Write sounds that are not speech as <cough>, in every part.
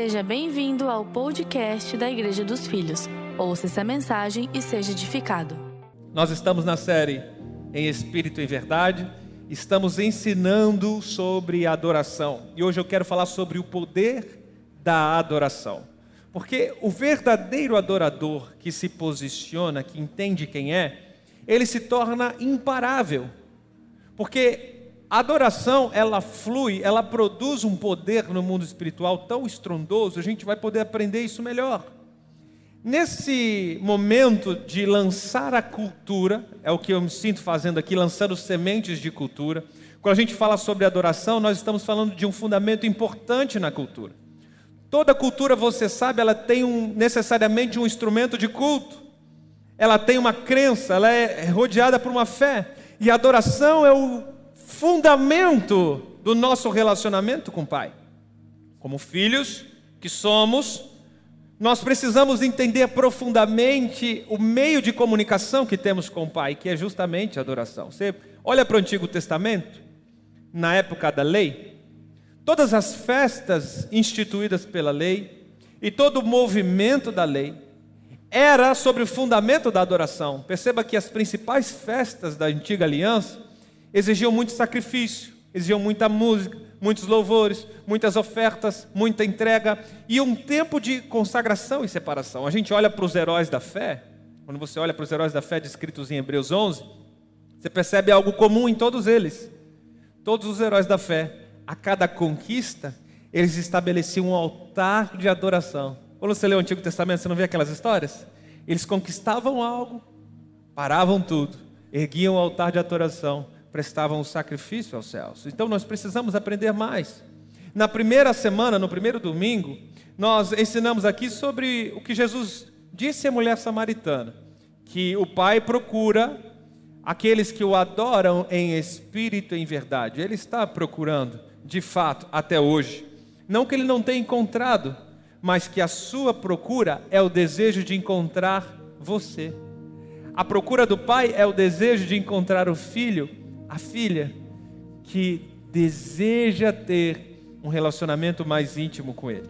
Seja bem-vindo ao podcast da Igreja dos Filhos. Ouça essa mensagem e seja edificado. Nós estamos na série Em Espírito e Verdade, estamos ensinando sobre adoração. E hoje eu quero falar sobre o poder da adoração. Porque o verdadeiro adorador que se posiciona, que entende quem é, ele se torna imparável. Porque a adoração, ela flui, ela produz um poder no mundo espiritual tão estrondoso, a gente vai poder aprender isso melhor. Nesse momento de lançar a cultura, é o que eu me sinto fazendo aqui, lançando sementes de cultura. Quando a gente fala sobre adoração, nós estamos falando de um fundamento importante na cultura. Toda cultura, você sabe, ela tem um, necessariamente um instrumento de culto. Ela tem uma crença, ela é rodeada por uma fé. E a adoração é o fundamento do nosso relacionamento com o Pai. Como filhos que somos, nós precisamos entender profundamente o meio de comunicação que temos com o Pai, que é justamente a adoração. Você olha para o Antigo Testamento, na época da lei, todas as festas instituídas pela lei e todo o movimento da lei era sobre o fundamento da adoração. Perceba que as principais festas da antiga aliança exigiam muito sacrifício, exigiam muita música, muitos louvores, muitas ofertas, muita entrega e um tempo de consagração e separação. A gente olha para os heróis da fé, quando você olha para os heróis da fé descritos em Hebreus 11, você percebe algo comum em todos eles. Todos os heróis da fé, a cada conquista, eles estabeleciam um altar de adoração. Quando você lê o Antigo Testamento, você não vê aquelas histórias? Eles conquistavam algo, paravam tudo, erguiam o altar de adoração prestavam o sacrifício aos céus. Então nós precisamos aprender mais. Na primeira semana, no primeiro domingo, nós ensinamos aqui sobre o que Jesus disse à mulher samaritana, que o Pai procura aqueles que o adoram em espírito e em verdade. Ele está procurando, de fato, até hoje. Não que ele não tenha encontrado, mas que a sua procura é o desejo de encontrar você. A procura do Pai é o desejo de encontrar o Filho a filha que deseja ter um relacionamento mais íntimo com Ele.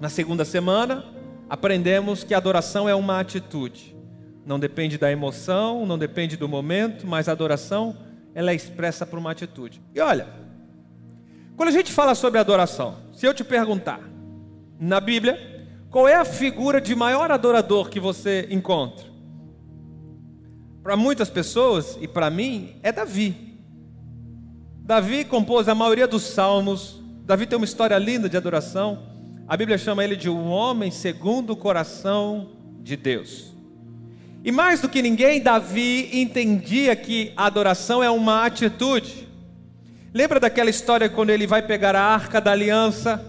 Na segunda semana, aprendemos que a adoração é uma atitude. Não depende da emoção, não depende do momento, mas a adoração ela é expressa por uma atitude. E olha, quando a gente fala sobre adoração, se eu te perguntar na Bíblia, qual é a figura de maior adorador que você encontra? Para muitas pessoas e para mim é Davi. Davi compôs a maioria dos salmos. Davi tem uma história linda de adoração. A Bíblia chama ele de um homem segundo o coração de Deus. E mais do que ninguém, Davi entendia que a adoração é uma atitude. Lembra daquela história quando ele vai pegar a arca da aliança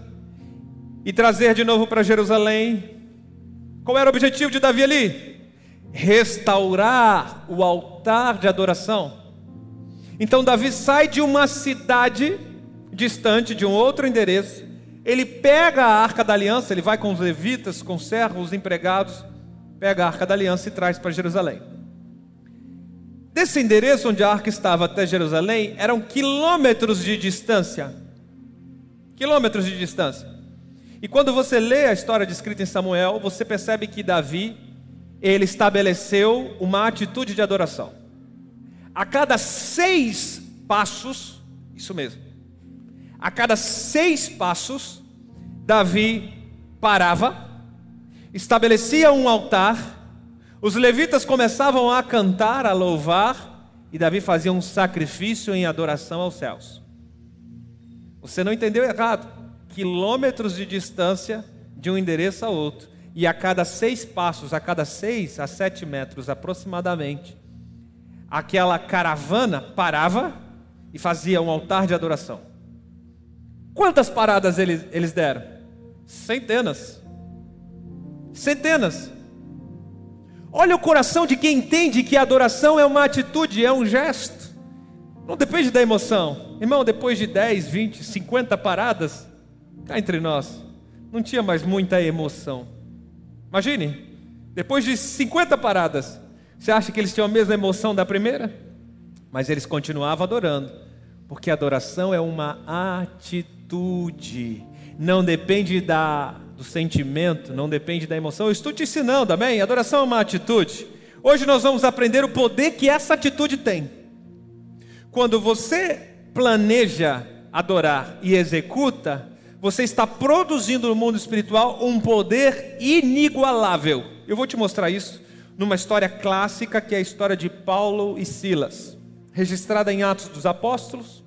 e trazer de novo para Jerusalém? Qual era o objetivo de Davi ali? Restaurar o altar de adoração. Então Davi sai de uma cidade distante, de um outro endereço, ele pega a arca da aliança, ele vai com os levitas, com os servos, os empregados, pega a arca da aliança e traz para Jerusalém. Desse endereço onde a arca estava até Jerusalém, eram quilômetros de distância. Quilômetros de distância. E quando você lê a história descrita em Samuel, você percebe que Davi ele estabeleceu uma atitude de adoração. A cada seis passos, isso mesmo, a cada seis passos, Davi parava, estabelecia um altar, os levitas começavam a cantar, a louvar, e Davi fazia um sacrifício em adoração aos céus. Você não entendeu errado. Quilômetros de distância de um endereço a outro e a cada seis passos, a cada seis a sete metros aproximadamente, aquela caravana parava e fazia um altar de adoração. Quantas paradas eles, eles deram? Centenas. Centenas. Olha o coração de quem entende que a adoração é uma atitude, é um gesto. Não depende da emoção. Irmão, depois de 10, 20, 50 paradas, cá entre nós, não tinha mais muita emoção. Imagine, depois de 50 paradas, você acha que eles tinham a mesma emoção da primeira? Mas eles continuavam adorando, porque adoração é uma atitude. não depende da, do sentimento, não depende da emoção. Eu estou te ensinando, amém? Adoração é uma atitude. Hoje nós vamos aprender o poder que essa atitude tem. Quando você planeja adorar e executa, você está produzindo no mundo espiritual um poder inigualável. Eu vou te mostrar isso numa história clássica que é a história de Paulo e Silas, registrada em Atos dos Apóstolos.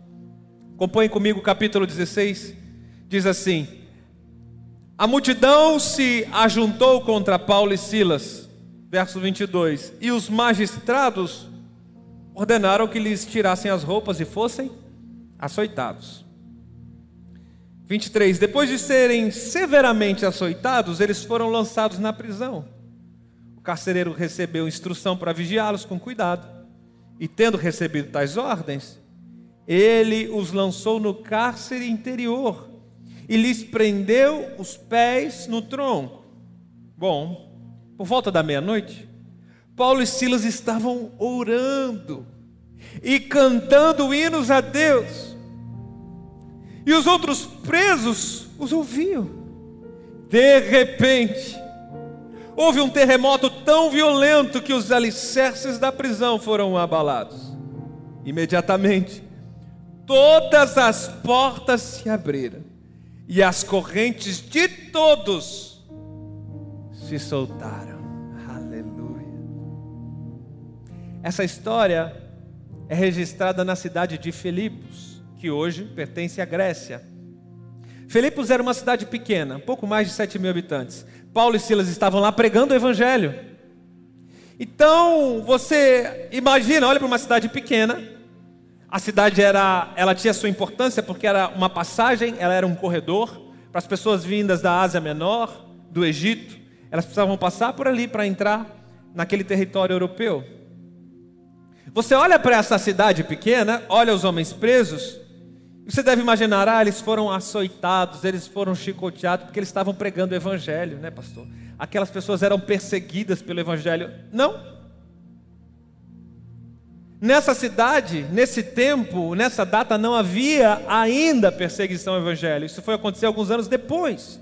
Acompanhe comigo o capítulo 16. Diz assim: A multidão se ajuntou contra Paulo e Silas, verso 22, e os magistrados ordenaram que lhes tirassem as roupas e fossem açoitados. 23. Depois de serem severamente açoitados, eles foram lançados na prisão. O carcereiro recebeu instrução para vigiá-los com cuidado. E tendo recebido tais ordens, ele os lançou no cárcere interior e lhes prendeu os pés no tronco. Bom, por volta da meia-noite, Paulo e Silas estavam orando e cantando hinos a Deus. E os outros presos os ouviam. De repente, houve um terremoto tão violento que os alicerces da prisão foram abalados. Imediatamente, todas as portas se abriram e as correntes de todos se soltaram. Aleluia. Essa história é registrada na cidade de Filipos que hoje pertence à Grécia. Filipos era uma cidade pequena, pouco mais de 7 mil habitantes. Paulo e Silas estavam lá pregando o Evangelho. Então, você imagina, olha para uma cidade pequena. A cidade era, ela tinha sua importância porque era uma passagem, ela era um corredor para as pessoas vindas da Ásia Menor, do Egito. Elas precisavam passar por ali para entrar naquele território europeu. Você olha para essa cidade pequena, olha os homens presos, você deve imaginar, ah, eles foram açoitados, eles foram chicoteados, porque eles estavam pregando o Evangelho, né, pastor? Aquelas pessoas eram perseguidas pelo Evangelho. Não. Nessa cidade, nesse tempo, nessa data, não havia ainda perseguição ao Evangelho. Isso foi acontecer alguns anos depois.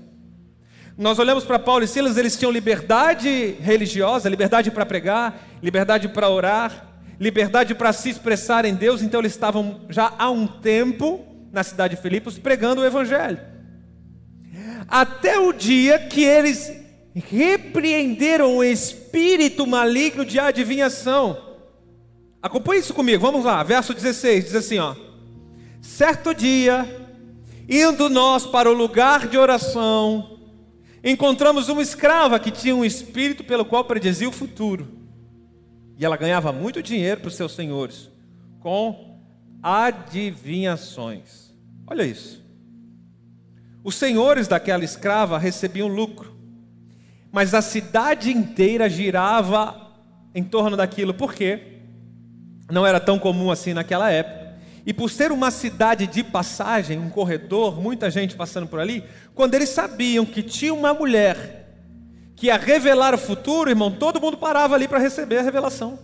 Nós olhamos para Paulo e Silas, eles tinham liberdade religiosa, liberdade para pregar, liberdade para orar, liberdade para se expressar em Deus, então eles estavam já há um tempo na cidade de Filipos pregando o evangelho. Até o dia que eles repreenderam o espírito maligno de adivinhação. Acompanhe isso comigo, vamos lá, verso 16, diz assim, ó: Certo dia, indo nós para o lugar de oração, encontramos uma escrava que tinha um espírito pelo qual predizia o futuro. E ela ganhava muito dinheiro para os seus senhores com adivinhações. Olha isso. Os senhores daquela escrava recebiam lucro, mas a cidade inteira girava em torno daquilo, por quê? Não era tão comum assim naquela época. E por ser uma cidade de passagem, um corredor, muita gente passando por ali, quando eles sabiam que tinha uma mulher que ia revelar o futuro, irmão, todo mundo parava ali para receber a revelação.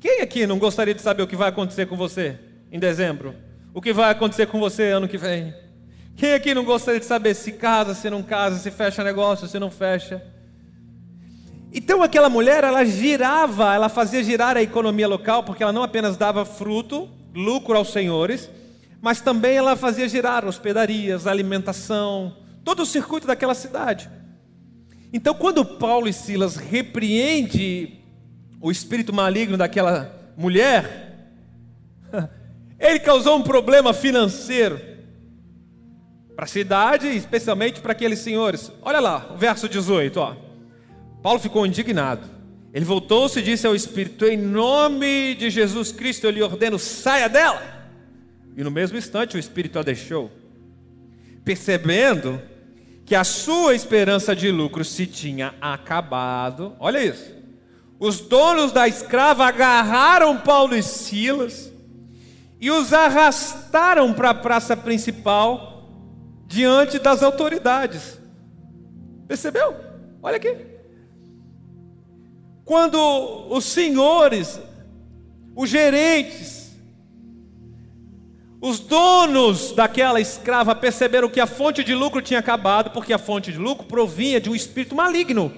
Quem aqui não gostaria de saber o que vai acontecer com você em dezembro? O que vai acontecer com você ano que vem. Quem aqui não gostaria de saber se casa, se não casa, se fecha negócio, se não fecha? Então aquela mulher, ela girava, ela fazia girar a economia local, porque ela não apenas dava fruto, lucro aos senhores, mas também ela fazia girar hospedarias, alimentação, todo o circuito daquela cidade. Então quando Paulo e Silas repreende o espírito maligno daquela mulher, <laughs> Ele causou um problema financeiro para a cidade, especialmente para aqueles senhores. Olha lá, o verso 18, ó. Paulo ficou indignado. Ele voltou-se e disse ao Espírito: Em nome de Jesus Cristo eu lhe ordeno, saia dela. E no mesmo instante o Espírito a deixou. Percebendo que a sua esperança de lucro se tinha acabado, olha isso. Os donos da escrava agarraram Paulo e Silas e os arrastaram para a praça principal diante das autoridades. Percebeu? Olha aqui. Quando os senhores, os gerentes, Os donos daquela escrava perceberam que a fonte de lucro tinha acabado, porque a fonte de lucro provinha de um espírito maligno.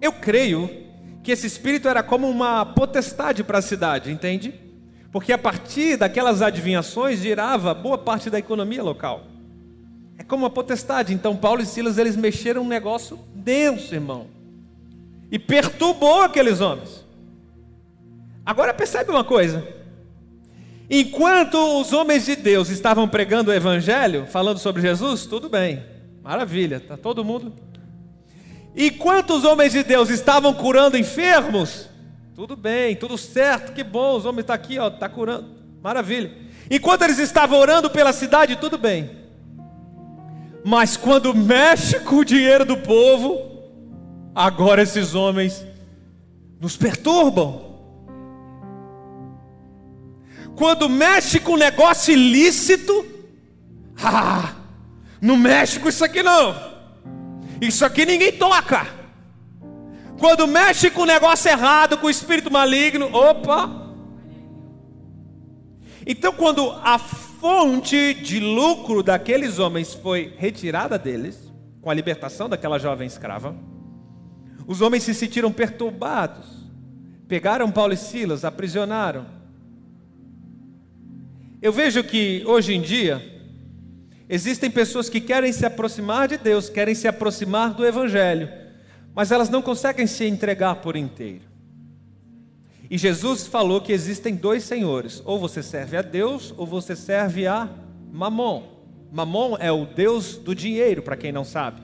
Eu creio que esse espírito era como uma potestade para a cidade, entende? Porque a partir daquelas adivinhações girava boa parte da economia local. É como uma potestade. Então Paulo e Silas eles mexeram um negócio denso, irmão. E perturbou aqueles homens. Agora percebe uma coisa. Enquanto os homens de Deus estavam pregando o evangelho, falando sobre Jesus, tudo bem. Maravilha, tá todo mundo. Enquanto os homens de Deus estavam curando enfermos, tudo bem, tudo certo, que bom, os homens estão aqui, ó, tá curando. Maravilha. Enquanto eles estavam orando pela cidade, tudo bem. Mas quando mexe com o dinheiro do povo, agora esses homens nos perturbam. Quando mexe com negócio ilícito, <laughs> ah, não mexe com isso aqui não. Isso aqui ninguém toca. Quando mexe com negócio errado, com o espírito maligno, opa. Então, quando a fonte de lucro daqueles homens foi retirada deles, com a libertação daquela jovem escrava, os homens se sentiram perturbados, pegaram Paulo e Silas, aprisionaram, eu vejo que hoje em dia existem pessoas que querem se aproximar de Deus, querem se aproximar do Evangelho, mas elas não conseguem se entregar por inteiro. E Jesus falou que existem dois senhores: ou você serve a Deus, ou você serve a Mamon. Mamon é o Deus do dinheiro, para quem não sabe.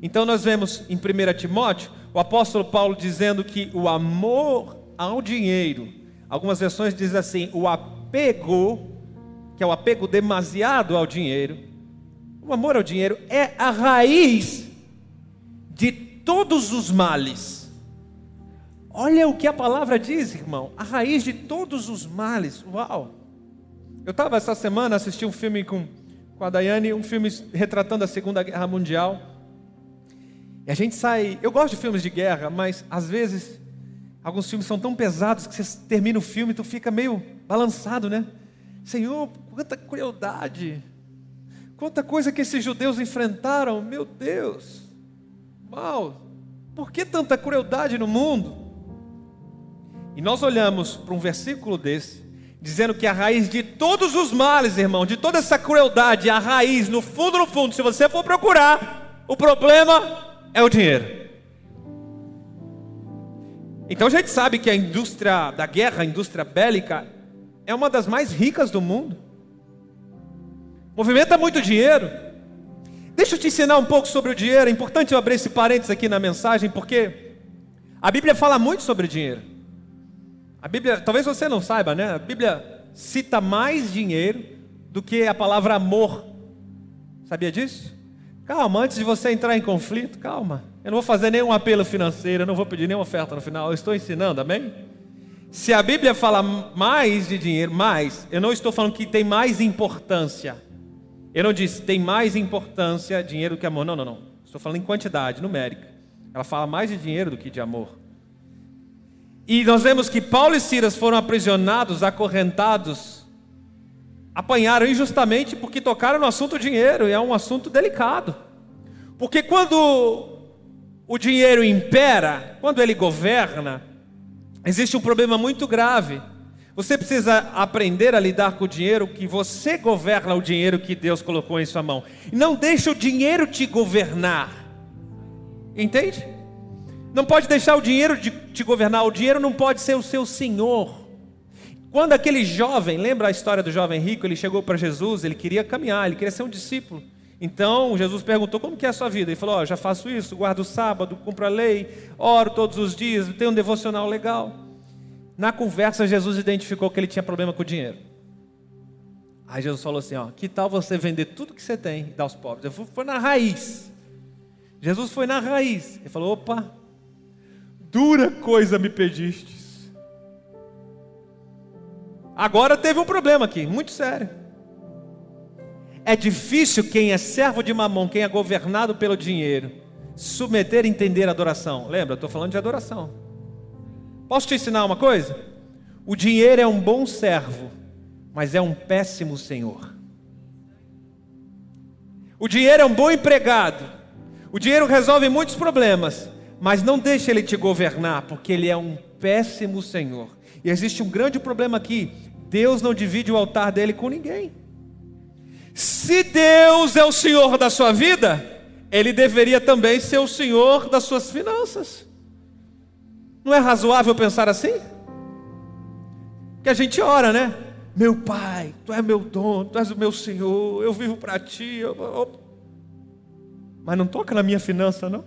Então nós vemos em 1 Timóteo o apóstolo Paulo dizendo que o amor ao dinheiro, algumas versões dizem assim, o apego que é o apego demasiado ao dinheiro, o amor ao dinheiro é a raiz de todos os males. Olha o que a palavra diz, irmão, a raiz de todos os males. Uau! Eu estava essa semana assistindo um filme com, com a Daiane, um filme retratando a Segunda Guerra Mundial. E a gente sai. Eu gosto de filmes de guerra, mas às vezes alguns filmes são tão pesados que você termina o filme e tu fica meio balançado, né? Senhor, quanta crueldade, quanta coisa que esses judeus enfrentaram, meu Deus, mal, por que tanta crueldade no mundo? E nós olhamos para um versículo desse, dizendo que a raiz de todos os males, irmão, de toda essa crueldade, a raiz, no fundo, no fundo, se você for procurar, o problema é o dinheiro. Então a gente sabe que a indústria da guerra, a indústria bélica, é uma das mais ricas do mundo. Movimenta muito dinheiro. Deixa eu te ensinar um pouco sobre o dinheiro. É importante eu abrir esse parênteses aqui na mensagem, porque a Bíblia fala muito sobre dinheiro. A Bíblia, talvez você não saiba, né? A Bíblia cita mais dinheiro do que a palavra amor. Sabia disso? Calma, antes de você entrar em conflito, calma. Eu não vou fazer nenhum apelo financeiro, eu não vou pedir nenhuma oferta no final. Eu estou ensinando, amém? Se a Bíblia fala mais de dinheiro, mais, eu não estou falando que tem mais importância. Eu não disse tem mais importância dinheiro do que amor. Não, não, não. Estou falando em quantidade, numérica. Ela fala mais de dinheiro do que de amor. E nós vemos que Paulo e Silas foram aprisionados, acorrentados, apanharam injustamente porque tocaram no assunto dinheiro, e é um assunto delicado. Porque quando o dinheiro impera, quando ele governa, existe um problema muito grave. Você precisa aprender a lidar com o dinheiro que você governa o dinheiro que Deus colocou em sua mão. Não deixe o dinheiro te governar. Entende? Não pode deixar o dinheiro de te governar. O dinheiro não pode ser o seu senhor. Quando aquele jovem, lembra a história do jovem rico? Ele chegou para Jesus, ele queria caminhar, ele queria ser um discípulo. Então Jesus perguntou: Como que é a sua vida? Ele falou: oh, Já faço isso, guardo o sábado, cumpro a lei, oro todos os dias, tenho um devocional legal. Na conversa, Jesus identificou que ele tinha problema com o dinheiro. Aí Jesus falou assim: ó, Que tal você vender tudo que você tem e dar aos pobres? Ele foi na raiz. Jesus foi na raiz. Ele falou: Opa, dura coisa me pedistes. Agora teve um problema aqui, muito sério. É difícil quem é servo de mamão, quem é governado pelo dinheiro, submeter e entender a adoração. Lembra, estou falando de adoração. Posso te ensinar uma coisa? O dinheiro é um bom servo mas é um péssimo senhor. O dinheiro é um bom empregado. O dinheiro resolve muitos problemas, mas não deixa ele te governar, porque ele é um péssimo senhor. E existe um grande problema aqui: Deus não divide o altar dele com ninguém. Se Deus é o Senhor da sua vida, Ele deveria também ser o Senhor das suas finanças. Não é razoável pensar assim? Que a gente ora, né? Meu Pai, Tu és meu dono, Tu és o meu Senhor, eu vivo para Ti. Eu, eu... Mas não toca na minha finança, não.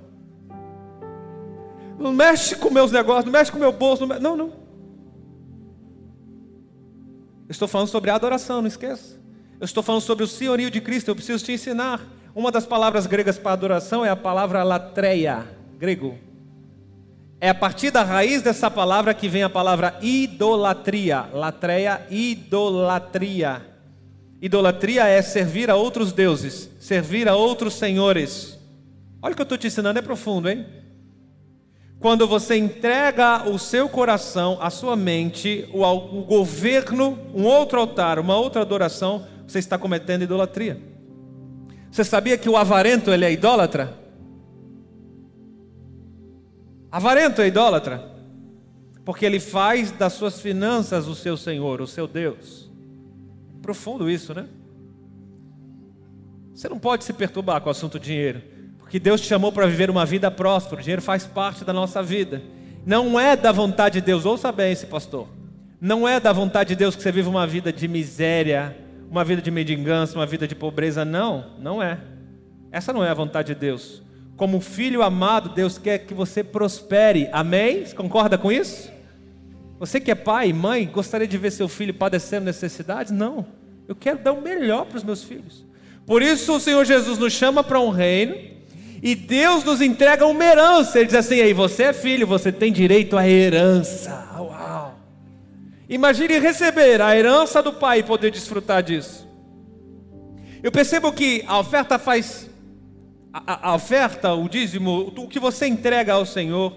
Não mexe com meus negócios, não mexe com meu bolso. Não, não. não. Estou falando sobre adoração, não esqueça. Eu estou falando sobre o senhorio de Cristo, eu preciso te ensinar. Uma das palavras gregas para adoração é a palavra latreia, grego. É a partir da raiz dessa palavra que vem a palavra idolatria. Latreia, idolatria. Idolatria é servir a outros deuses, servir a outros senhores. Olha o que eu estou te ensinando, é profundo, hein? Quando você entrega o seu coração, a sua mente, o, o governo, um outro altar, uma outra adoração, você está cometendo idolatria. Você sabia que o avarento ele é idólatra? Avarento é idólatra, porque ele faz das suas finanças o seu Senhor, o seu Deus. Profundo isso, né? Você não pode se perturbar com o assunto dinheiro, porque Deus te chamou para viver uma vida próspera. O dinheiro faz parte da nossa vida. Não é da vontade de Deus, ouça bem esse pastor. Não é da vontade de Deus que você viva uma vida de miséria, uma vida de mendigância, uma vida de pobreza. Não, não é. Essa não é a vontade de Deus. Como filho amado, Deus quer que você prospere. Amém? Você concorda com isso? Você que é pai mãe, gostaria de ver seu filho padecendo necessidades? Não. Eu quero dar o melhor para os meus filhos. Por isso o Senhor Jesus nos chama para um reino e Deus nos entrega uma herança. Ele diz assim: aí você é filho, você tem direito à herança. Uau! Imagine receber a herança do Pai e poder desfrutar disso. Eu percebo que a oferta faz. A, a, oferta, o dízimo, o que você entrega ao Senhor,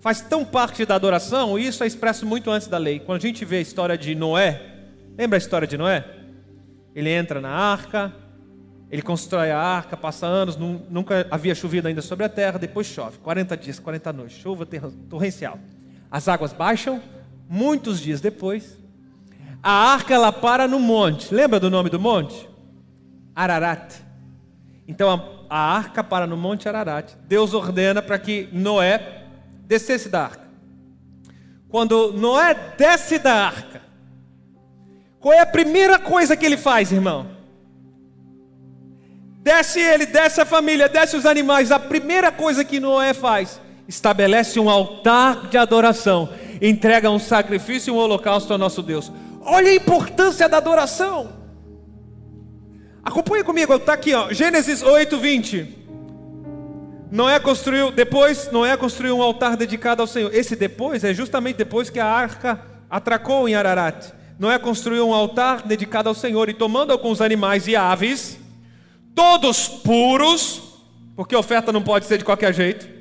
faz tão parte da adoração, e isso é expresso muito antes da lei. Quando a gente vê a história de Noé, lembra a história de Noé? Ele entra na arca, ele constrói a arca, passa anos, nunca havia chovido ainda sobre a terra, depois chove, 40 dias, 40 noites, chuva torrencial. As águas baixam, muitos dias depois, a arca ela para no monte. Lembra do nome do monte? Ararat. Então a, a arca para no monte Ararat. Deus ordena para que Noé descesse da arca. Quando Noé desce da arca, qual é a primeira coisa que ele faz, irmão? Desce ele, desce a família, desce os animais. A primeira coisa que Noé faz, estabelece um altar de adoração entrega um sacrifício e um holocausto ao nosso Deus. Olha a importância da adoração. Acompanhe comigo, está aqui, ó, Gênesis 8, 20. Noé construiu, depois Noé construiu um altar dedicado ao Senhor. Esse depois é justamente depois que a arca atracou em Ararat. Noé construiu um altar dedicado ao Senhor e tomando alguns animais e aves, todos puros, porque oferta não pode ser de qualquer jeito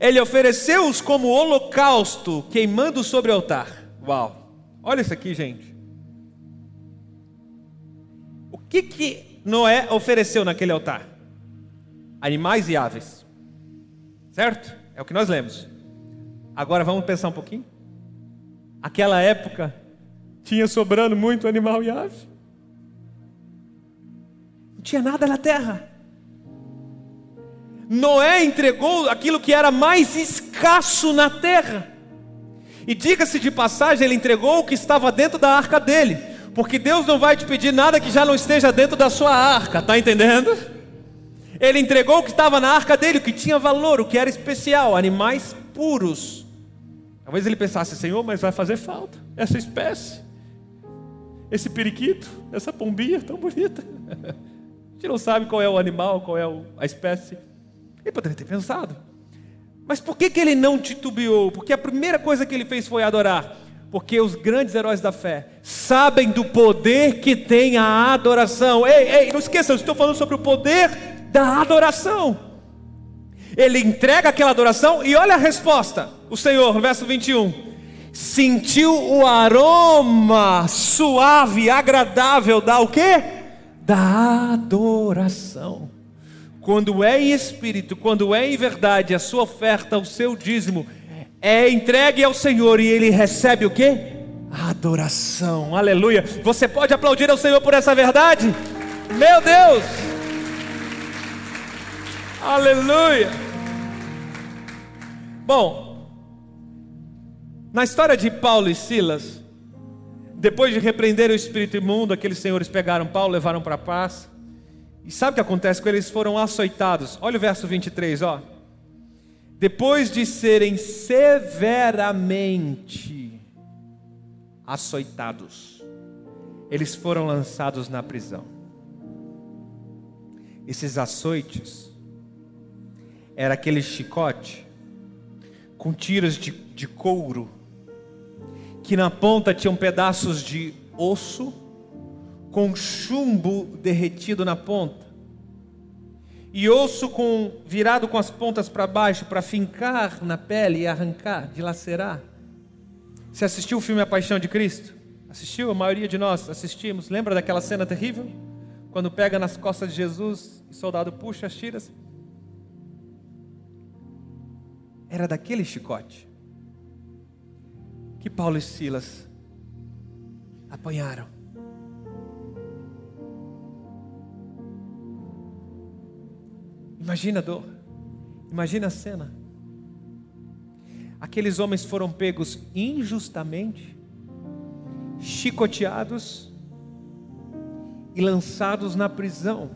ele ofereceu-os como holocausto, queimando sobre o altar. Uau! Olha isso aqui, gente. O que que Noé ofereceu naquele altar? Animais e aves. Certo? É o que nós lemos. Agora vamos pensar um pouquinho. Aquela época tinha sobrando muito animal e ave. Não tinha nada na terra. Noé entregou aquilo que era mais escasso na terra. E diga-se de passagem, ele entregou o que estava dentro da arca dele, porque Deus não vai te pedir nada que já não esteja dentro da sua arca, tá entendendo? Ele entregou o que estava na arca dele, o que tinha valor, o que era especial, animais puros. Talvez ele pensasse, Senhor, mas vai fazer falta essa espécie, esse periquito, essa pombinha tão bonita. A gente não sabe qual é o animal, qual é a espécie. Ele poderia ter pensado. Mas por que, que ele não titubeou? Porque a primeira coisa que ele fez foi adorar. Porque os grandes heróis da fé sabem do poder que tem a adoração. Ei, ei, não esqueça, eu estou falando sobre o poder da adoração. Ele entrega aquela adoração e olha a resposta. O Senhor, verso 21. sentiu o aroma suave, agradável da o quê? Da adoração. Quando é em espírito, quando é em verdade, a sua oferta, o seu dízimo é entregue ao Senhor e ele recebe o quê? Adoração. Aleluia. Você pode aplaudir ao Senhor por essa verdade? Meu Deus! Aleluia! Bom, na história de Paulo e Silas, depois de repreender o espírito imundo, aqueles senhores pegaram Paulo, levaram para a paz. E sabe o que acontece com eles? Eles foram açoitados. Olha o verso 23, ó. Depois de serem severamente açoitados, eles foram lançados na prisão. Esses açoites era aquele chicote com tiras de, de couro, que na ponta tinham pedaços de osso com chumbo derretido na ponta e osso com virado com as pontas para baixo para fincar na pele e arrancar, dilacerar. Você assistiu o filme A Paixão de Cristo? Assistiu? A maioria de nós assistimos. Lembra daquela cena terrível? Quando pega nas costas de Jesus e o soldado puxa as tiras? Era daquele chicote que Paulo e Silas apanharam. Imagina a dor, imagina a cena. Aqueles homens foram pegos injustamente, chicoteados e lançados na prisão.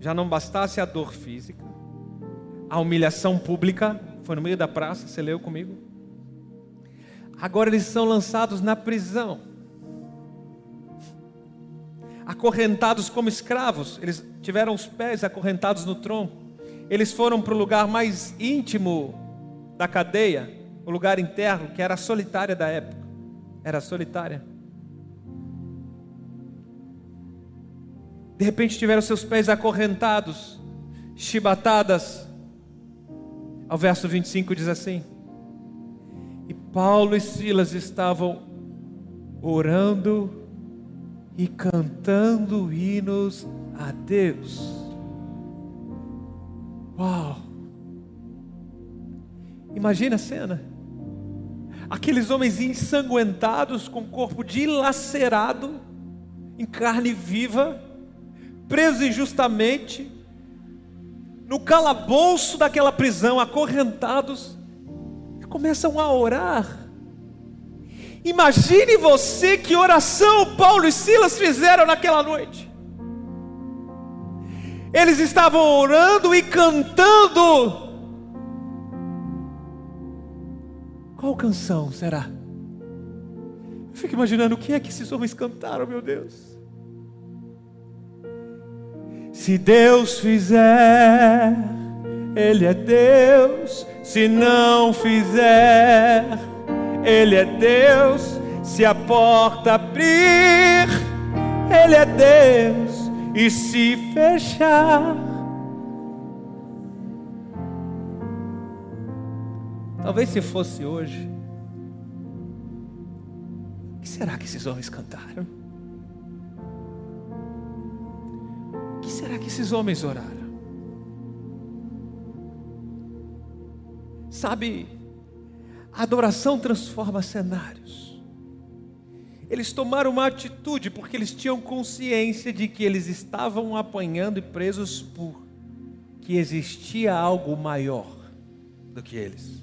Já não bastasse a dor física, a humilhação pública, foi no meio da praça, você leu comigo? Agora eles são lançados na prisão acorrentados como escravos, eles tiveram os pés acorrentados no tronco, eles foram para o lugar mais íntimo da cadeia, o lugar interno, que era solitária da época, era solitária. De repente tiveram seus pés acorrentados, chibatadas. Ao verso 25 diz assim: E Paulo e Silas estavam orando e cantando hinos a Deus. Uau! Imagina a cena. Aqueles homens ensanguentados, com o corpo dilacerado, em carne viva, presos injustamente, no calabouço daquela prisão, acorrentados, começam a orar Imagine você que oração Paulo e Silas fizeram naquela noite. Eles estavam orando e cantando. Qual canção será? Eu fico imaginando o que é que esses homens cantaram, meu Deus. Se Deus fizer, Ele é Deus. Se não fizer, ele é Deus. Se a porta abrir, Ele é Deus. E se fechar, talvez se fosse hoje, o que será que esses homens cantaram? O que será que esses homens oraram? Sabe, a adoração transforma cenários. Eles tomaram uma atitude porque eles tinham consciência de que eles estavam apanhando e presos por que existia algo maior do que eles.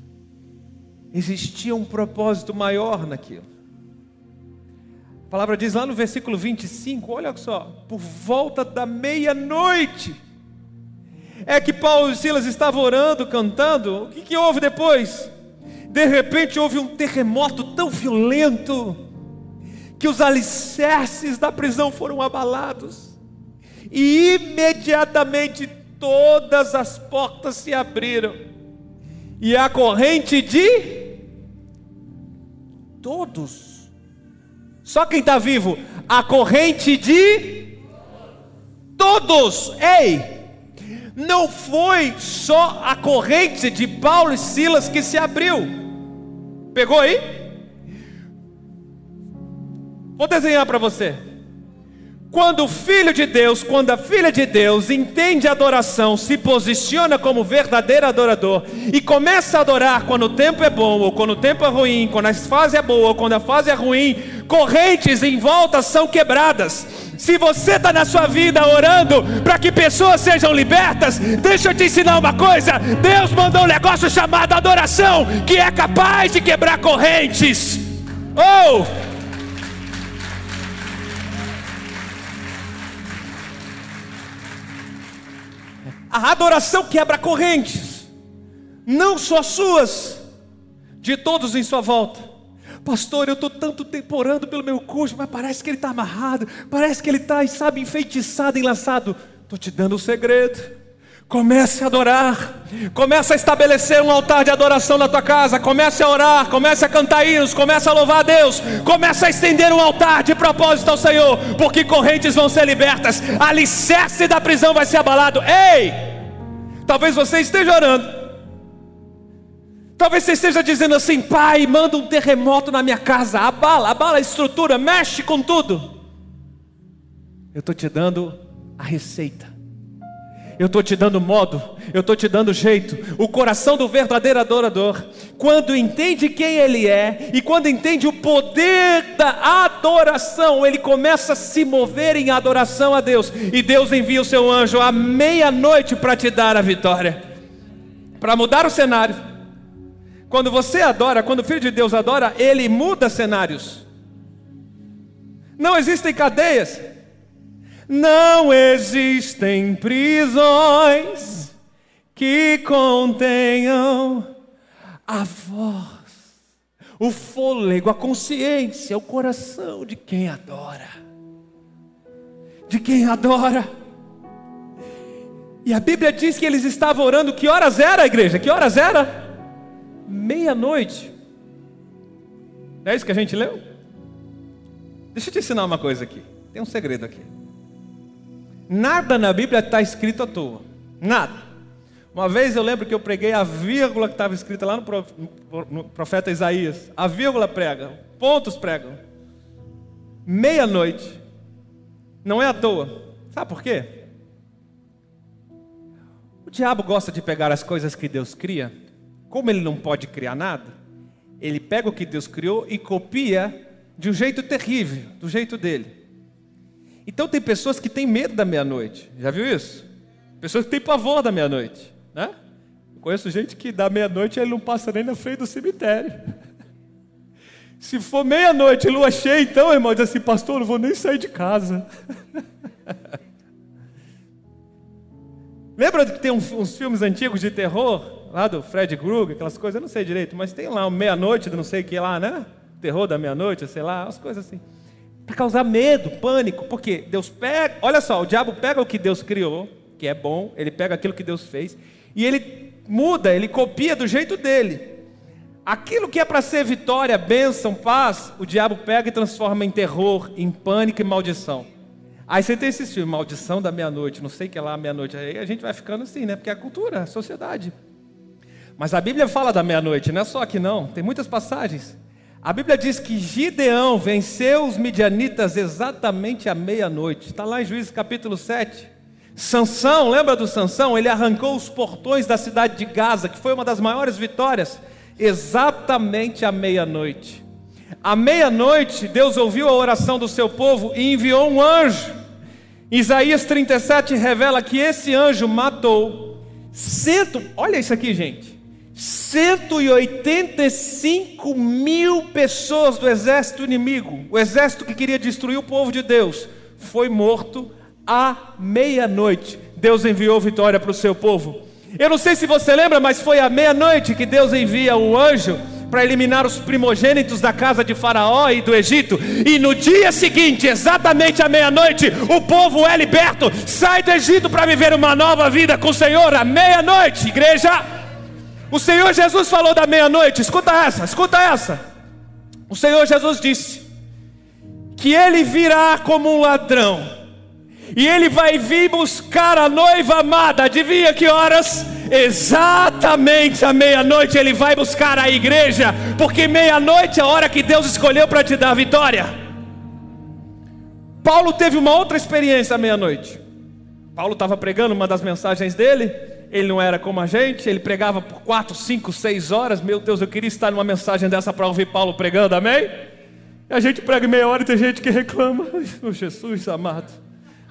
Existia um propósito maior naquilo. A palavra diz lá no versículo 25, olha só, por volta da meia-noite, é que Paulo e Silas estavam orando, cantando. O que, que houve depois? De repente houve um terremoto tão violento que os alicerces da prisão foram abalados, e imediatamente todas as portas se abriram, e a corrente de todos, só quem está vivo, a corrente de todos, ei, não foi só a corrente de Paulo e Silas que se abriu, Pegou aí? Vou desenhar para você. Quando o filho de Deus, quando a filha de Deus entende a adoração, se posiciona como verdadeiro adorador e começa a adorar quando o tempo é bom ou quando o tempo é ruim, quando a fase é boa ou quando a fase é ruim, correntes em volta são quebradas. Se você está na sua vida orando para que pessoas sejam libertas, deixa eu te ensinar uma coisa: Deus mandou um negócio chamado adoração, que é capaz de quebrar correntes. Oh! A adoração quebra correntes, não só suas, de todos em sua volta. Pastor, eu estou tanto tempo orando pelo meu curso, mas parece que ele está amarrado, parece que ele está, sabe, enfeitiçado, enlaçado. Estou te dando o um segredo. Comece a adorar, comece a estabelecer um altar de adoração na tua casa, comece a orar, comece a cantar hinos, comece a louvar a Deus, comece a estender um altar de propósito ao Senhor, porque correntes vão ser libertas, alicerce da prisão vai ser abalado. Ei! Talvez você esteja orando, talvez você esteja dizendo assim: Pai, manda um terremoto na minha casa, abala, abala a estrutura, mexe com tudo. Eu estou te dando a receita eu estou te dando modo, eu estou te dando jeito. O coração do verdadeiro adorador, quando entende quem ele é e quando entende o poder da adoração, ele começa a se mover em adoração a Deus. E Deus envia o seu anjo à meia-noite para te dar a vitória, para mudar o cenário. Quando você adora, quando o Filho de Deus adora, ele muda cenários. Não existem cadeias. Não existem prisões que contenham a voz, o fôlego, a consciência, o coração de quem adora. De quem adora. E a Bíblia diz que eles estavam orando. Que horas era, igreja? Que horas era? Meia-noite. Não é isso que a gente leu? Deixa eu te ensinar uma coisa aqui. Tem um segredo aqui. Nada na Bíblia está escrito à toa. Nada. Uma vez eu lembro que eu preguei a vírgula que estava escrita lá no profeta Isaías. A vírgula prega, pontos pregam. Meia-noite. Não é à toa. Sabe por quê? O diabo gosta de pegar as coisas que Deus cria. Como ele não pode criar nada, ele pega o que Deus criou e copia de um jeito terrível, do jeito dele. Então tem pessoas que têm medo da meia-noite. Já viu isso? Pessoas que têm pavor da meia-noite, né? Eu conheço gente que da meia-noite ele não passa nem na frente do cemitério. <laughs> Se for meia-noite, lua cheia, então, irmão, diz assim, pastor, não vou nem sair de casa. <laughs> Lembra que tem uns, uns, filmes antigos de terror, lá do Fred Krueger, aquelas coisas, eu não sei direito, mas tem lá meia-noite, não sei o que lá, né? Terror da meia-noite, sei lá, as coisas assim para causar medo, pânico, porque Deus pega, olha só, o diabo pega o que Deus criou, que é bom, ele pega aquilo que Deus fez, e ele muda, ele copia do jeito dele. Aquilo que é para ser vitória, bênção, paz, o diabo pega e transforma em terror, em pânico e maldição. Aí você tem esse filme, Maldição da Meia-Noite, não sei o que é lá, meia-noite. Aí a gente vai ficando assim, né? Porque é a cultura, a sociedade. Mas a Bíblia fala da meia-noite, não é só aqui não, tem muitas passagens. A Bíblia diz que Gideão venceu os midianitas exatamente à meia-noite. Está lá em Juízes capítulo 7. Sansão, lembra do Sansão? Ele arrancou os portões da cidade de Gaza, que foi uma das maiores vitórias, exatamente à meia-noite. À meia-noite, Deus ouviu a oração do seu povo e enviou um anjo. Isaías 37 revela que esse anjo matou cento, olha isso aqui, gente. 185 mil pessoas do exército inimigo, o exército que queria destruir o povo de Deus, foi morto à meia-noite. Deus enviou vitória para o seu povo. Eu não sei se você lembra, mas foi à meia-noite que Deus envia o anjo para eliminar os primogênitos da casa de Faraó e do Egito. E no dia seguinte, exatamente à meia-noite, o povo é liberto, sai do Egito para viver uma nova vida com o Senhor à meia-noite, igreja. O Senhor Jesus falou da meia-noite, escuta essa, escuta essa. O Senhor Jesus disse que ele virá como um ladrão, e ele vai vir buscar a noiva amada, adivinha que horas? exatamente à meia-noite ele vai buscar a igreja, porque meia-noite é a hora que Deus escolheu para te dar a vitória. Paulo teve uma outra experiência à meia-noite. Paulo estava pregando uma das mensagens dele, ele não era como a gente, ele pregava por quatro, cinco, seis horas. Meu Deus, eu queria estar numa mensagem dessa para ouvir Paulo pregando, amém? A gente prega meia hora e tem gente que reclama. Oh, Jesus amado.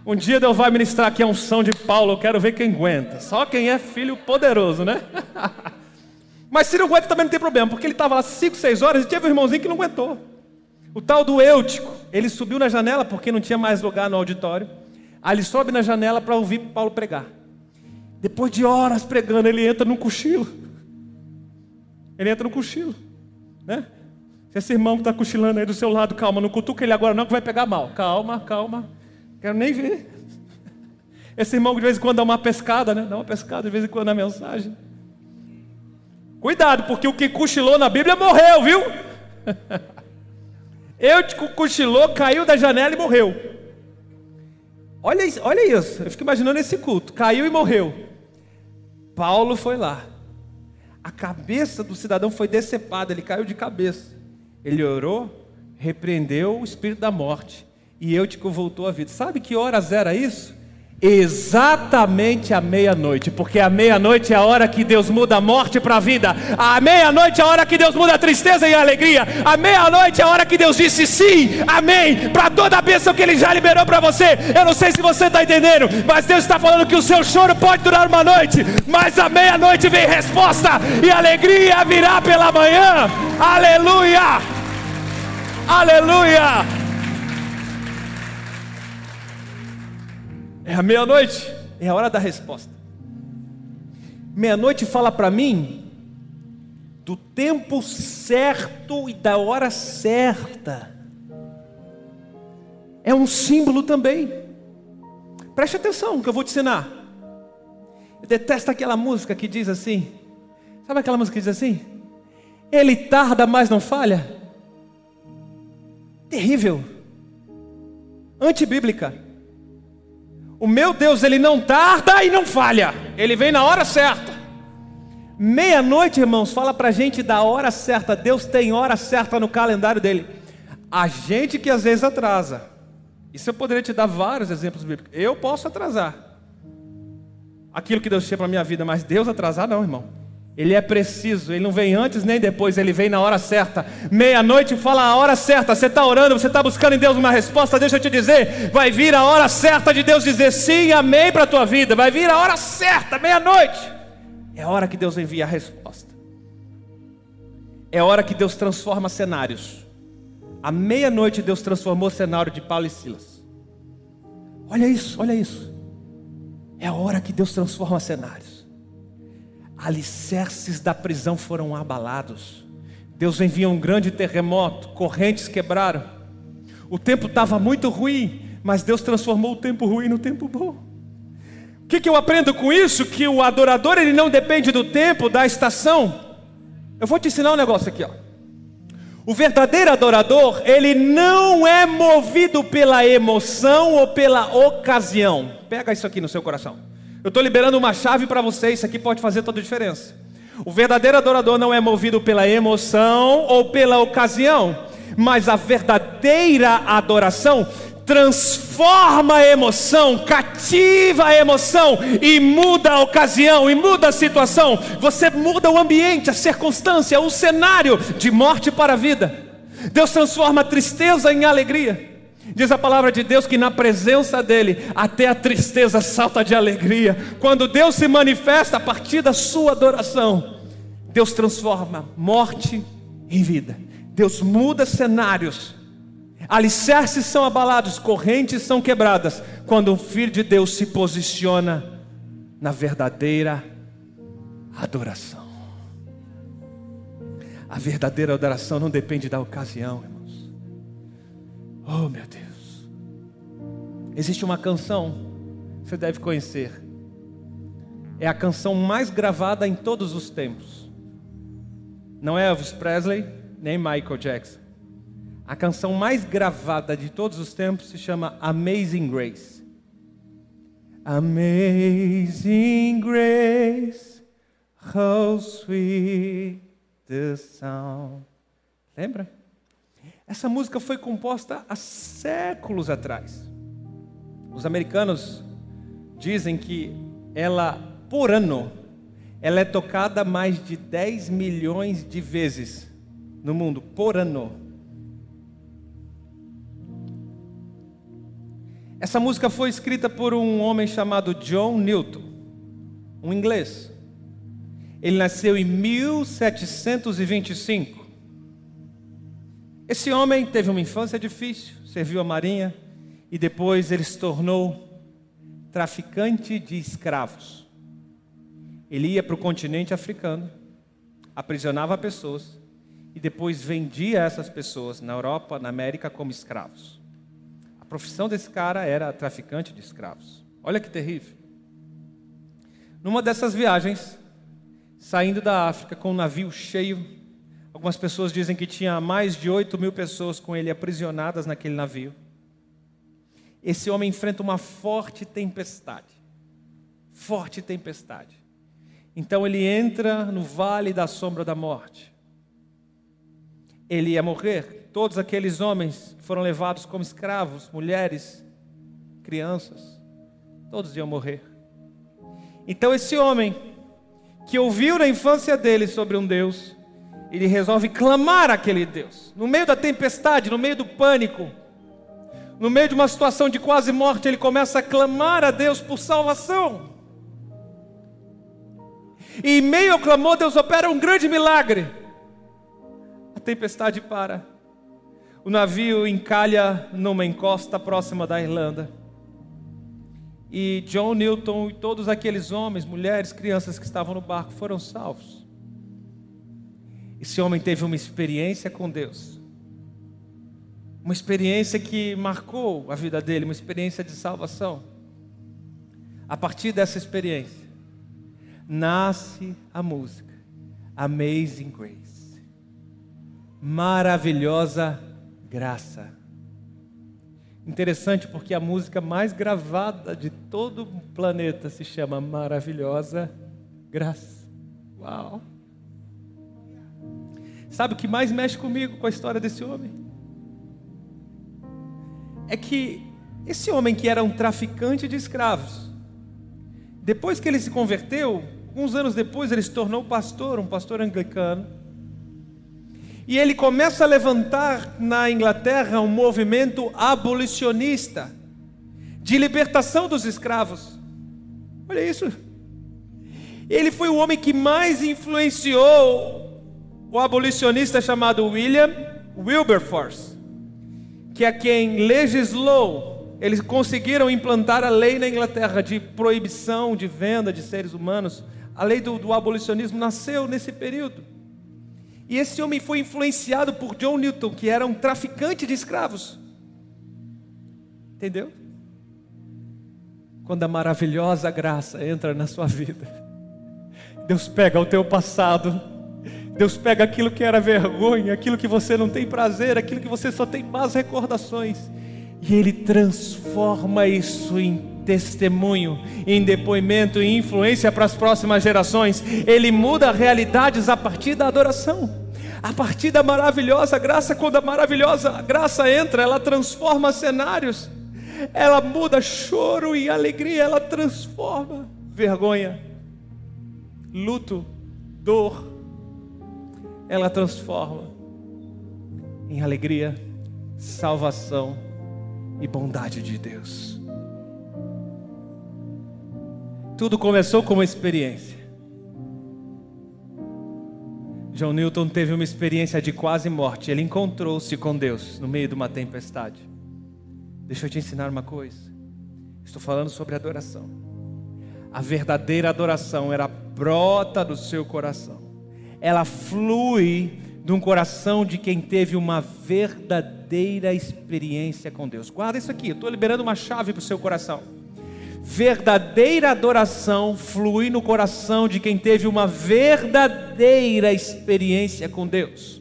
Um dia Deus vai ministrar aqui a unção de Paulo, eu quero ver quem aguenta. Só quem é filho poderoso, né? <laughs> Mas se não aguenta também não tem problema, porque ele estava lá 5, 6 horas e teve um irmãozinho que não aguentou. O tal do Eutico, ele subiu na janela porque não tinha mais lugar no auditório. Aí ele sobe na janela para ouvir Paulo pregar. Depois de horas pregando, ele entra num cochilo. Ele entra no cochilo, né? Se esse irmão que está cochilando aí do seu lado, calma, não cutuca ele agora não que vai pegar mal. Calma, calma. Quero nem ver. Esse irmão que de vez em quando dá uma pescada, né? Dá uma pescada de vez em quando na mensagem. Cuidado, porque o que cochilou na Bíblia morreu, viu? <laughs> Eu te cochilou, caiu da janela e morreu. Olha, olha isso, eu fico imaginando esse culto. Caiu e morreu. Paulo foi lá. A cabeça do cidadão foi decepada, ele caiu de cabeça. Ele orou, repreendeu o espírito da morte e Eutico voltou à vida. Sabe que horas era isso? Exatamente à meia-noite, porque a meia-noite é a hora que Deus muda a morte para a vida, a meia-noite é a hora que Deus muda a tristeza e a alegria, a meia-noite é a hora que Deus disse sim, amém, para toda a bênção que Ele já liberou para você. Eu não sei se você está entendendo, mas Deus está falando que o seu choro pode durar uma noite, mas à meia-noite vem resposta e alegria virá pela manhã, aleluia, aleluia. É a meia-noite, é a hora da resposta. Meia-noite fala para mim do tempo certo e da hora certa. É um símbolo também. Preste atenção que eu vou te ensinar. Eu detesto aquela música que diz assim. Sabe aquela música que diz assim? Ele tarda, mas não falha. Terrível. Antibíblica. O meu Deus, ele não tarda e não falha, ele vem na hora certa. Meia-noite, irmãos, fala para a gente da hora certa. Deus tem hora certa no calendário dele. A gente que às vezes atrasa. Isso eu poderia te dar vários exemplos bíblicos. Eu posso atrasar aquilo que Deus tinha para minha vida, mas Deus atrasar, não, irmão. Ele é preciso, ele não vem antes nem depois, ele vem na hora certa. Meia-noite fala a hora certa. Você está orando, você está buscando em Deus uma resposta. Deixa eu te dizer, vai vir a hora certa de Deus dizer sim, amém para a tua vida. Vai vir a hora certa, meia-noite. É a hora que Deus envia a resposta. É a hora que Deus transforma cenários. À meia-noite Deus transformou o cenário de Paulo e Silas. Olha isso, olha isso. É a hora que Deus transforma cenários alicerces da prisão foram abalados. Deus envia um grande terremoto, correntes quebraram. O tempo estava muito ruim, mas Deus transformou o tempo ruim no tempo bom. O que, que eu aprendo com isso? Que o adorador ele não depende do tempo, da estação. Eu vou te ensinar um negócio aqui, ó. O verdadeiro adorador, ele não é movido pela emoção ou pela ocasião. Pega isso aqui no seu coração. Eu estou liberando uma chave para você, isso aqui pode fazer toda a diferença. O verdadeiro adorador não é movido pela emoção ou pela ocasião, mas a verdadeira adoração transforma a emoção, cativa a emoção e muda a ocasião e muda a situação. Você muda o ambiente, a circunstância, o cenário de morte para vida. Deus transforma a tristeza em alegria. Diz a palavra de Deus que na presença dEle até a tristeza salta de alegria. Quando Deus se manifesta a partir da sua adoração, Deus transforma morte em vida. Deus muda cenários. Alicerces são abalados, correntes são quebradas quando o filho de Deus se posiciona na verdadeira adoração. A verdadeira adoração não depende da ocasião, Oh, meu Deus. Existe uma canção, você deve conhecer. É a canção mais gravada em todos os tempos. Não é Elvis Presley, nem Michael Jackson. A canção mais gravada de todos os tempos se chama Amazing Grace. Amazing Grace, how sweet the sound. Lembra? Essa música foi composta há séculos atrás. Os americanos dizem que ela, por ano, ela é tocada mais de 10 milhões de vezes no mundo, por ano. Essa música foi escrita por um homem chamado John Newton, um inglês. Ele nasceu em 1725. Esse homem teve uma infância difícil, serviu a marinha e depois ele se tornou traficante de escravos. Ele ia para o continente africano, aprisionava pessoas e depois vendia essas pessoas na Europa, na América, como escravos. A profissão desse cara era traficante de escravos. Olha que terrível. Numa dessas viagens, saindo da África com um navio cheio Algumas pessoas dizem que tinha mais de 8 mil pessoas com ele aprisionadas naquele navio. Esse homem enfrenta uma forte tempestade. Forte tempestade. Então ele entra no vale da sombra da morte. Ele ia morrer. Todos aqueles homens foram levados como escravos, mulheres, crianças. Todos iam morrer. Então esse homem, que ouviu na infância dele sobre um Deus, ele resolve clamar aquele Deus. No meio da tempestade, no meio do pânico, no meio de uma situação de quase morte, ele começa a clamar a Deus por salvação. E em meio ao clamor, Deus opera um grande milagre. A tempestade para. O navio encalha numa encosta próxima da Irlanda. E John Newton e todos aqueles homens, mulheres, crianças que estavam no barco foram salvos. Esse homem teve uma experiência com Deus. Uma experiência que marcou a vida dele, uma experiência de salvação. A partir dessa experiência, nasce a música Amazing Grace. Maravilhosa graça. Interessante porque a música mais gravada de todo o planeta se chama Maravilhosa Graça. Uau! Sabe o que mais mexe comigo com a história desse homem? É que esse homem que era um traficante de escravos, depois que ele se converteu, alguns anos depois ele se tornou pastor, um pastor anglicano. E ele começa a levantar na Inglaterra um movimento abolicionista de libertação dos escravos. Olha isso. Ele foi o homem que mais influenciou o abolicionista chamado William Wilberforce, que é quem legislou, eles conseguiram implantar a lei na Inglaterra de proibição de venda de seres humanos. A lei do, do abolicionismo nasceu nesse período. E esse homem foi influenciado por John Newton, que era um traficante de escravos. Entendeu? Quando a maravilhosa graça entra na sua vida, Deus pega o teu passado Deus pega aquilo que era vergonha, aquilo que você não tem prazer, aquilo que você só tem más recordações, e Ele transforma isso em testemunho, em depoimento, em influência para as próximas gerações. Ele muda realidades a partir da adoração. A partir da maravilhosa graça, quando a maravilhosa graça entra, ela transforma cenários, ela muda choro e alegria, ela transforma vergonha, luto, dor, ela transforma em alegria, salvação e bondade de Deus. Tudo começou com uma experiência. John Newton teve uma experiência de quase morte. Ele encontrou-se com Deus no meio de uma tempestade. Deixa eu te ensinar uma coisa. Estou falando sobre adoração. A verdadeira adoração era brota do seu coração ela flui de um coração de quem teve uma verdadeira experiência com Deus. Guarda isso aqui, estou liberando uma chave para o seu coração. Verdadeira adoração flui no coração de quem teve uma verdadeira experiência com Deus.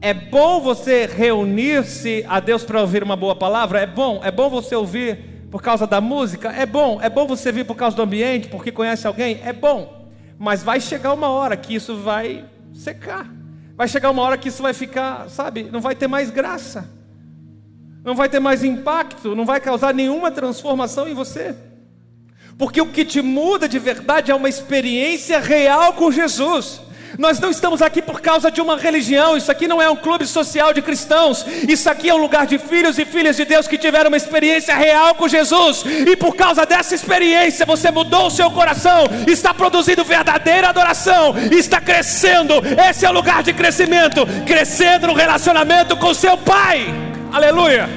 É bom você reunir-se a Deus para ouvir uma boa palavra? É bom, é bom você ouvir por causa da música? É bom, é bom você vir por causa do ambiente, porque conhece alguém? É bom. Mas vai chegar uma hora que isso vai secar. Vai chegar uma hora que isso vai ficar, sabe, não vai ter mais graça. Não vai ter mais impacto, não vai causar nenhuma transformação em você. Porque o que te muda de verdade é uma experiência real com Jesus. Nós não estamos aqui por causa de uma religião, isso aqui não é um clube social de cristãos, isso aqui é um lugar de filhos e filhas de Deus que tiveram uma experiência real com Jesus, e por causa dessa experiência você mudou o seu coração, está produzindo verdadeira adoração, está crescendo, esse é o lugar de crescimento crescendo no relacionamento com seu Pai, aleluia.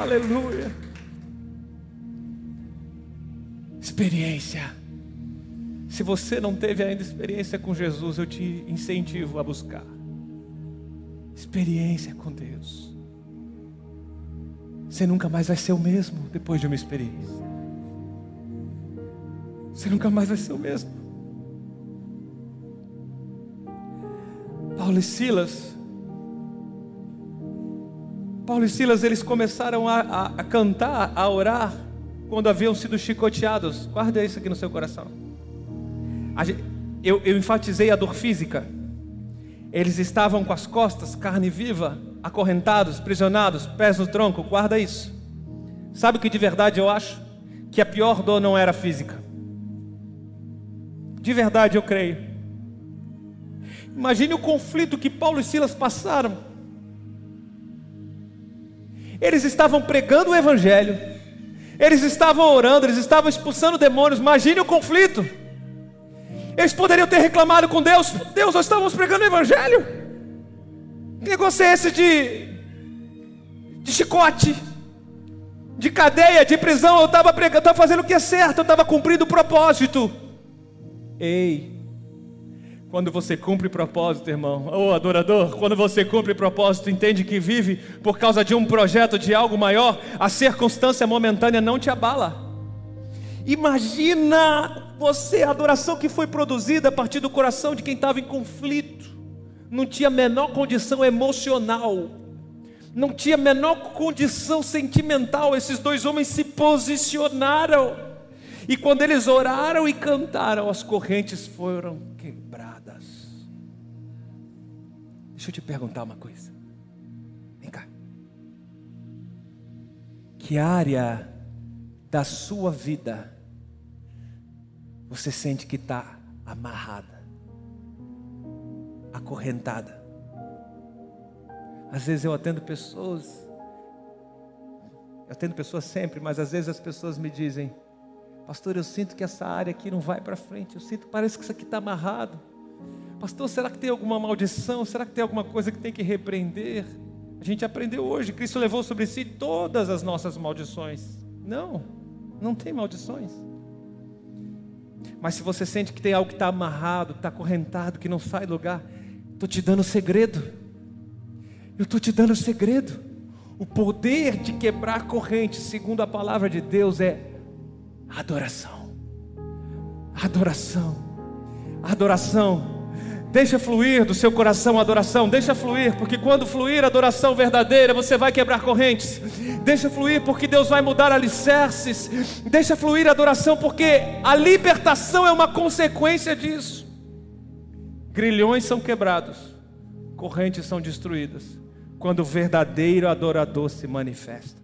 Aleluia. Experiência. Se você não teve ainda experiência com Jesus, eu te incentivo a buscar. Experiência com Deus. Você nunca mais vai ser o mesmo depois de uma experiência. Você nunca mais vai ser o mesmo. Paulo e Silas. Paulo e Silas, eles começaram a, a, a cantar, a orar quando haviam sido chicoteados. Guarda isso aqui no seu coração. Eu, eu enfatizei a dor física. Eles estavam com as costas, carne viva, acorrentados, prisionados, pés no tronco. Guarda isso. Sabe o que de verdade eu acho? Que a pior dor não era física. De verdade eu creio. Imagine o conflito que Paulo e Silas passaram. Eles estavam pregando o Evangelho, eles estavam orando, eles estavam expulsando demônios. Imagine o conflito. Eles poderiam ter reclamado com Deus: Deus, nós estávamos pregando o Evangelho. Que negócio é esse de, de chicote, de cadeia, de prisão? Eu estava pregando, estava fazendo o que é certo, eu estava cumprindo o propósito. Ei, quando você cumpre propósito, irmão, ô oh, adorador, quando você cumpre propósito, entende que vive por causa de um projeto de algo maior, a circunstância momentânea não te abala. Imagina você, a adoração que foi produzida a partir do coração de quem estava em conflito, não tinha menor condição emocional, não tinha menor condição sentimental. Esses dois homens se posicionaram, e quando eles oraram e cantaram, as correntes foram Deixa eu te perguntar uma coisa. Vem cá. Que área da sua vida você sente que está amarrada, acorrentada? Às vezes eu atendo pessoas, eu atendo pessoas sempre, mas às vezes as pessoas me dizem, pastor, eu sinto que essa área aqui não vai para frente, eu sinto, parece que isso aqui está amarrado. Pastor, será que tem alguma maldição? Será que tem alguma coisa que tem que repreender? A gente aprendeu hoje, Cristo levou sobre si todas as nossas maldições. Não, não tem maldições. Mas se você sente que tem algo que está amarrado, está acorrentado, que não sai do lugar, estou te dando o segredo. Eu estou te dando o segredo. O poder de quebrar correntes, segundo a palavra de Deus, é adoração. Adoração. Adoração Deixa fluir do seu coração a adoração, deixa fluir, porque quando fluir a adoração verdadeira, você vai quebrar correntes. Deixa fluir, porque Deus vai mudar alicerces. Deixa fluir a adoração, porque a libertação é uma consequência disso. Grilhões são quebrados, correntes são destruídas, quando o verdadeiro adorador se manifesta.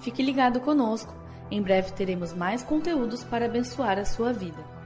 Fique ligado conosco, em breve teremos mais conteúdos para abençoar a sua vida.